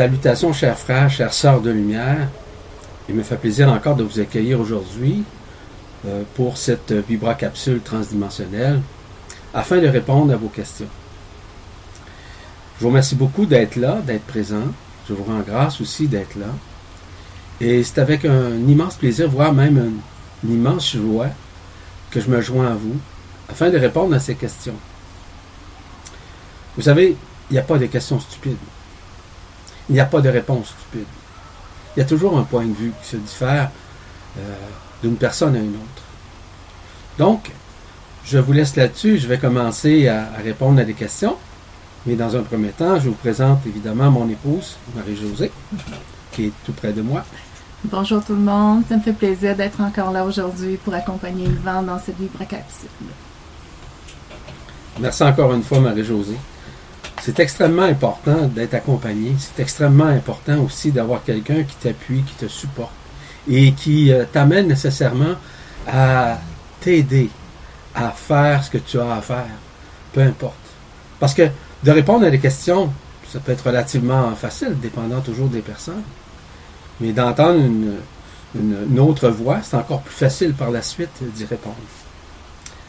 Salutations, chers frères, chères sœurs de lumière. Il me fait plaisir encore de vous accueillir aujourd'hui euh, pour cette vibracapsule transdimensionnelle afin de répondre à vos questions. Je vous remercie beaucoup d'être là, d'être présent. Je vous rends grâce aussi d'être là. Et c'est avec un immense plaisir, voire même une, une immense joie, que je me joins à vous afin de répondre à ces questions. Vous savez, il n'y a pas de questions stupides. Il n'y a pas de réponse stupide. Il y a toujours un point de vue qui se diffère euh, d'une personne à une autre. Donc, je vous laisse là-dessus. Je vais commencer à, à, répondre à des questions. Mais dans un premier temps, je vous présente évidemment mon épouse, Marie-Josée, qui est tout près de moi. Bonjour tout le monde. Ça me fait plaisir d'être encore là aujourd'hui pour accompagner Yvan dans cette libre capsule. Merci encore une fois, Marie-Josée. C'est extrêmement important d'être accompagné. C'est extrêmement important aussi d'avoir quelqu'un qui t'appuie, qui te supporte et qui euh, t'amène nécessairement à t'aider à faire ce que tu as à faire. Peu importe. Parce que de répondre à des questions, ça peut être relativement facile, dépendant toujours des personnes. Mais d'entendre une, une, une, autre voix, c'est encore plus facile par la suite d'y répondre.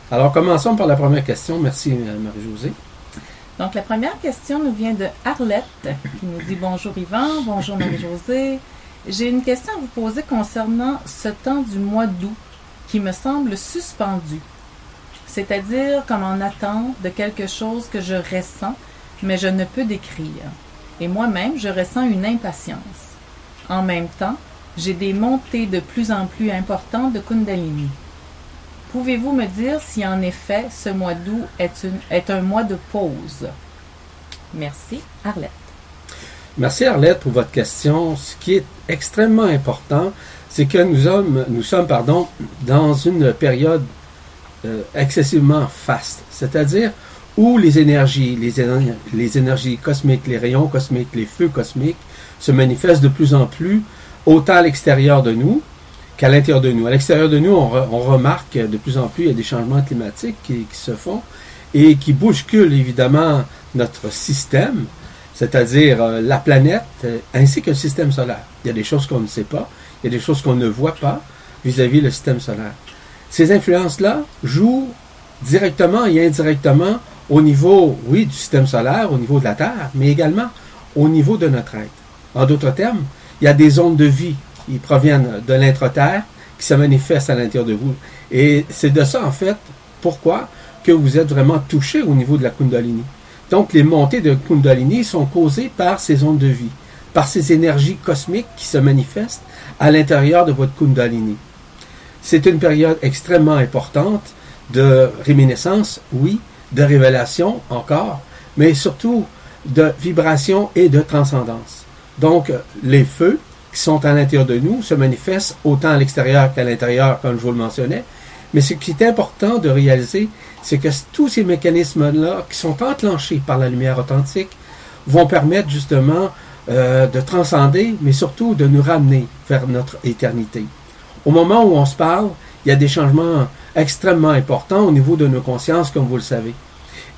Alors commençons par la première question. Merci Marie-Josée. Donc, la première question nous vient de Arlette, qui nous dit Bonjour Yvan, bonjour Marie-Josée. J'ai une question à vous poser concernant ce temps du mois d'août qui me semble suspendu, c'est-à-dire comme en attente de quelque chose que je ressens, mais je ne peux décrire. Et moi-même, je ressens une impatience. En même temps, j'ai des montées de plus en plus importantes de Kundalini. Pouvez-vous me dire si en effet ce mois d'août est, un mois de pause? Merci, Arlette. Merci Arlette pour votre question. Ce qui est extrêmement important, c'est que nous sommes, nous dans une période euh, excessivement faste, c'est-à-dire où les énergies, les, les énergies cosmiques, les rayons cosmiques, les feux cosmiques se manifestent de plus en plus, autant à l'extérieur de nous, qu'à l'intérieur de nous. À l'extérieur de nous, on, re, on, remarque de plus en plus il y a des changements climatiques qui, se font et qui bousculent évidemment notre système, c'est-à-dire euh, la planète euh, ainsi que le système solaire. Il y a des choses qu'on ne sait pas, il y a des choses qu'on ne voit pas vis-à-vis le système solaire. Ces influences-là jouent directement et indirectement au niveau, oui, du système solaire, au niveau de la Terre, mais également au niveau de notre être. En d'autres termes, il y a des zones de vie qui proviennent de l'intra-terre, qui se manifestent à l'intérieur de vous. Et c'est de ça, en fait, pourquoi que vous êtes vraiment touché au niveau de la Kundalini. Donc, les montées de Kundalini sont causées par ces zones de vie, par ces énergies cosmiques qui se manifestent à l'intérieur de votre Kundalini. C'est une période extrêmement importante de réminiscence, oui, de révélation encore, mais surtout de vibration et de transcendance. Donc, les feux qui sont à l'intérieur de nous se manifestent autant à l'extérieur qu'à l'intérieur, comme je vous le mentionnais. Mais ce qui est important de réaliser, c'est que tous ces mécanismes-là, qui sont enclenchés par la lumière authentique, vont permettre justement euh, de transcender, mais surtout de nous ramener vers notre éternité. Au moment où on se parle, il y a des changements extrêmement importants au niveau de nos consciences, comme vous le savez.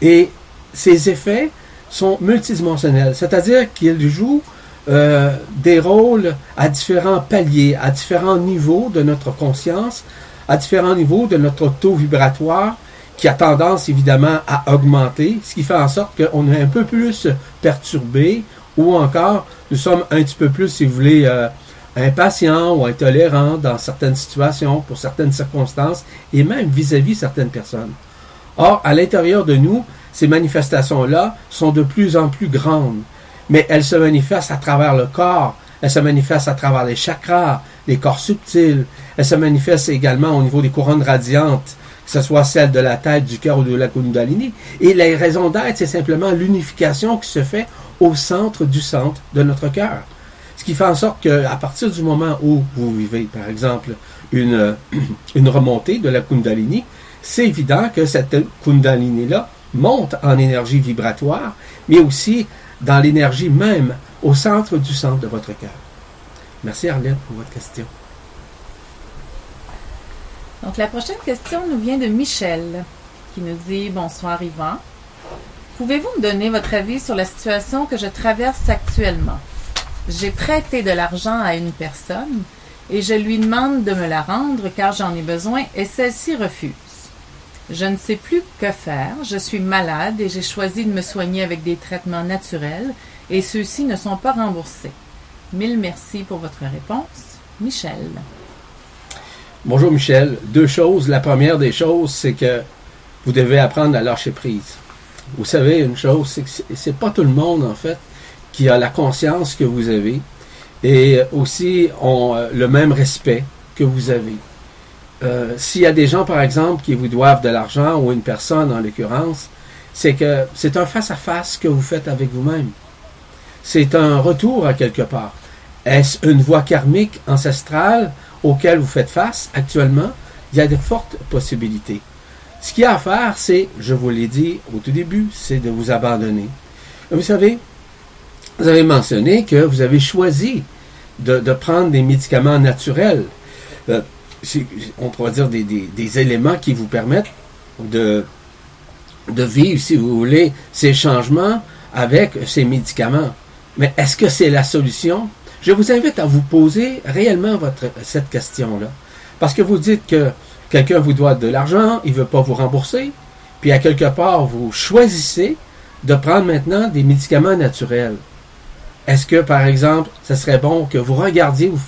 Et ces effets sont multidimensionnels, c'est-à-dire qu'ils jouent euh, des rôles à différents paliers, à différents niveaux de notre conscience, à différents niveaux de notre taux vibratoire, qui a tendance évidemment à augmenter, ce qui fait en sorte qu'on est un peu plus perturbé ou encore nous sommes un petit peu plus, si vous voulez, euh, impatients ou intolérants dans certaines situations, pour certaines circonstances et même vis-à-vis -vis certaines personnes. Or, à l'intérieur de nous, ces manifestations-là sont de plus en plus grandes, mais elles se manifestent à travers le corps, elles se manifestent à travers les chakras, les corps subtils, elles se manifestent également au niveau des couronnes radiantes, que ce soit celle de la tête, du cœur ou de la Kundalini. Et la raison d'être, c'est simplement l'unification qui se fait au centre du centre de notre cœur. Ce qui fait en sorte qu'à partir du moment où vous vivez, par exemple, une, une remontée de la Kundalini, c'est évident que cette Kundalini-là monte en énergie vibratoire, mais aussi dans l'énergie même au centre du centre de votre cœur. Merci Arlette pour votre question. Donc la prochaine question nous vient de Michel qui nous dit Bonsoir Yvan. Pouvez-vous me donner votre avis sur la situation que je traverse actuellement? J'ai prêté de l'argent à une personne et je lui demande de me la rendre car j'en ai besoin et celle-ci refuse. Je ne sais plus que faire, je suis malade et j'ai choisi de me soigner avec des traitements naturels et ceux-ci ne sont pas remboursés. Mille merci pour votre réponse. Michel. Bonjour Michel. Deux choses. La première des choses, c'est que vous devez apprendre à lâcher prise. Vous savez, une chose, c'est que c'est pas tout le monde, en fait, qui a la conscience que vous avez et aussi ont euh, le même respect que vous avez. Euh, S'il y a des gens, par exemple, qui vous doivent de l'argent, ou une personne en l'occurrence, c'est que c'est un face-à-face que vous faites avec vous-même. C'est un retour à quelque part. Est-ce une voie karmique ancestrale auquel vous faites face actuellement? Il y a de fortes possibilités. Ce qu'il y a à faire, c'est, je vous l'ai dit au tout début, c'est de vous abandonner. Vous savez, vous avez mentionné que vous avez choisi de, prendre des médicaments naturels. Euh, on pourrait dire des, éléments qui vous permettent de, vivre, si vous voulez, ces changements avec ces médicaments. Mais est-ce que c'est la solution? Je vous invite à vous poser réellement cette question-là. Parce que vous dites que quelqu'un vous doit de l'argent, il ne veut pas vous rembourser, puis à quelque part, vous choisissez de prendre maintenant des médicaments naturels. Est-ce que, par exemple, ce serait bon que vous regardiez, vous,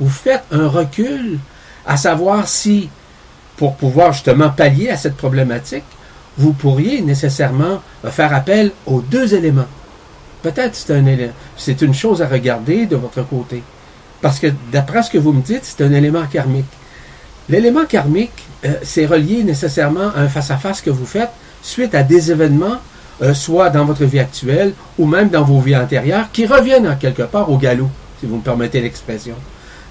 vous faites un recul à savoir si, pour pouvoir justement pallier à cette problématique, vous pourriez nécessairement faire appel aux deux éléments. Peut-être c'est un c'est une chose à regarder de votre côté. Parce que d'après ce que vous me dites, c'est un élément karmique. L'élément karmique, euh, c'est relié nécessairement à un face-à-face que vous faites suite à des événements, euh, soit dans votre vie actuelle ou même dans vos vies antérieures, qui reviennent en quelque part au galop, si vous me permettez l'expression.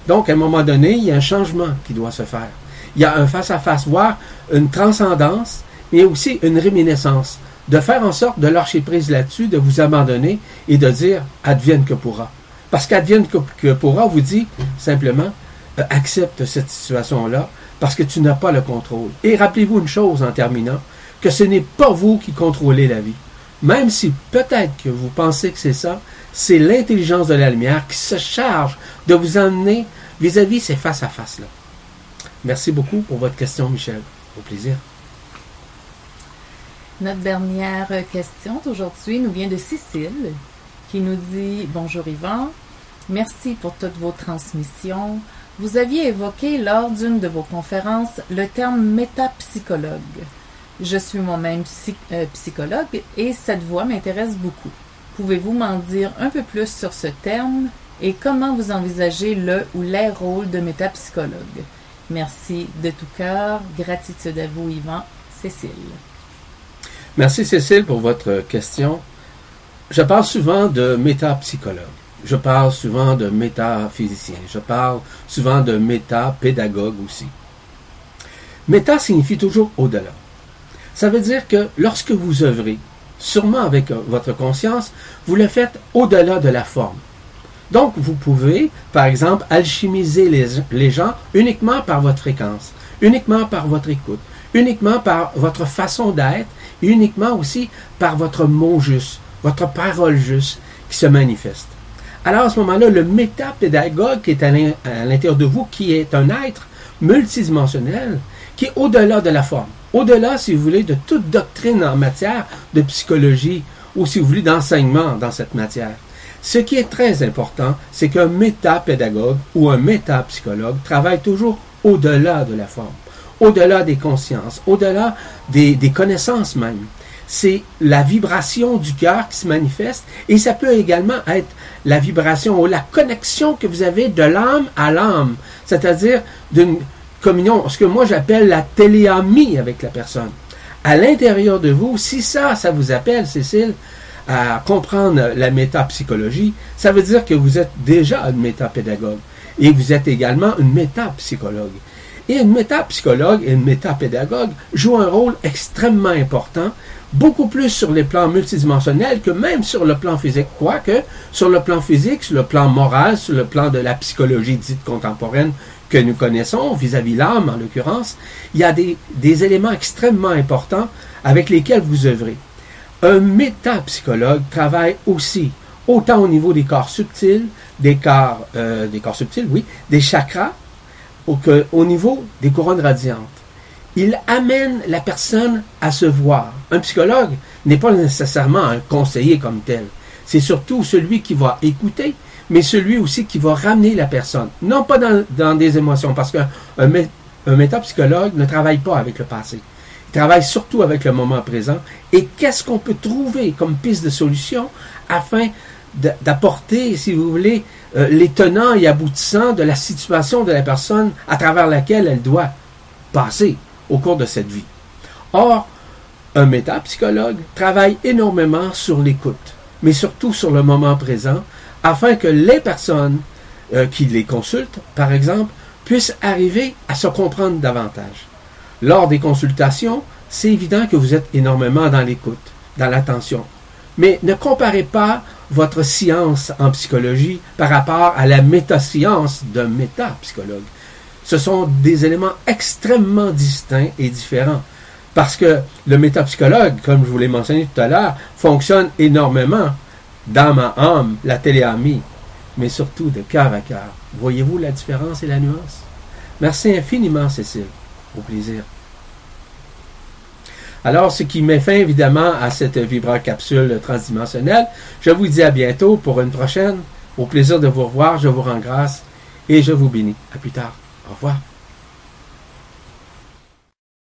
Donc, à un moment donné, il y a un changement qui doit se faire. Il y a un face-à-face, voire une transcendance, mais aussi une réminiscence de faire en sorte de lâcher prise là-dessus, de vous abandonner et de dire advienne que pourra. Parce qu'advienne que pourra vous dit simplement euh, accepte cette situation-là parce que tu n'as pas le contrôle. Et rappelez-vous une chose en terminant, que ce n'est pas vous qui contrôlez la vie. Même si peut-être que vous pensez que c'est ça, c'est l'intelligence de la lumière qui se charge de vous emmener vis-à-vis -vis ces face-à-face-là. Merci beaucoup pour votre question, Michel. Au plaisir. Notre dernière question d'aujourd'hui nous vient de Cécile qui nous dit Bonjour Yvan, merci pour toutes vos transmissions. Vous aviez évoqué lors d'une de vos conférences le terme métapsychologue. Je suis moi-même euh, psychologue et cette voie m'intéresse beaucoup. Pouvez-vous m'en dire un peu plus sur ce terme et comment vous envisagez le ou les rôles de métapsychologue? Merci de tout cœur. Gratitude à vous, Yvan. Cécile. Merci Cécile pour votre question. Je parle souvent de métapsychologue. Je parle souvent de métaphysicien. Je parle souvent de métapédagogue aussi. Méta signifie toujours au-delà. Ça veut dire que lorsque vous œuvrez, sûrement avec votre conscience, vous le faites au-delà de la forme. Donc, vous pouvez, par exemple, alchimiser les, gens uniquement par votre fréquence, uniquement par votre écoute, uniquement par votre façon d'être uniquement aussi par votre mot juste, votre parole juste qui se manifeste. Alors à ce moment-là, le métapédagogue qui est à l'intérieur de vous, qui est un être multidimensionnel, qui est au-delà de la forme, au-delà, si vous voulez, de toute doctrine en matière de psychologie ou, si vous voulez, d'enseignement dans cette matière. Ce qui est très important, c'est qu'un métapédagogue ou un métapsychologue travaille toujours au-delà de la forme au-delà des consciences, au-delà des, connaissances même. C'est la vibration du cœur qui se manifeste et ça peut également être la vibration ou la connexion que vous avez de l'âme à l'âme, c'est-à-dire d'une communion, ce que moi j'appelle la téléamie avec la personne. À l'intérieur de vous, si ça, ça vous appelle, Cécile, à comprendre la métapsychologie, ça veut dire que vous êtes déjà une métapédagogue et vous êtes également une métapsychologue. Et une métapsychologue et une métapédagogue jouent un rôle extrêmement important, beaucoup plus sur les plans multidimensionnels que même sur le plan physique. Quoique, sur le plan physique, sur le plan moral, sur le plan de la psychologie dite contemporaine que nous connaissons, vis-à-vis l'âme en l'occurrence, il y a des, éléments extrêmement importants avec lesquels vous œuvrez. Un métapsychologue travaille aussi autant au niveau des corps subtils, des corps, euh, des corps subtils, oui, des chakras, qu'au niveau des couronnes radiantes. Il amène la personne à se voir. Un psychologue n'est pas nécessairement un conseiller comme tel. C'est surtout celui qui va écouter, mais celui aussi qui va ramener la personne. Non pas dans, des émotions, parce qu'un un métapsychologue ne travaille pas avec le passé. Il travaille surtout avec le moment présent. Et qu'est-ce qu'on peut trouver comme piste de solution afin d'apporter, si vous voulez, euh, les tenants et aboutissants de la situation de la personne à travers laquelle elle doit passer? Au cours de cette vie. Or, un métapsychologue travaille énormément sur l'écoute, mais surtout sur le moment présent, afin que les personnes euh, qui les consultent, par exemple, puissent arriver à se comprendre davantage. Lors des consultations, c'est évident que vous êtes énormément dans l'écoute, dans l'attention. Mais ne comparez pas votre science en psychologie par rapport à la métascience d'un métapsychologue. Ce sont des éléments extrêmement distincts et différents. Parce que le métapsychologue, comme je vous l'ai mentionné tout à l'heure, fonctionne énormément dans ma âme, la téléamie, mais surtout de cœur à cœur. Voyez-vous la différence et la nuance? Merci infiniment, Cécile. Au plaisir. Alors, ce qui met fin évidemment à cette capsule transdimensionnelle, je vous dis à bientôt pour une prochaine. Au plaisir de vous revoir, je vous rends grâce et je vous bénis. À plus tard. Au revoir.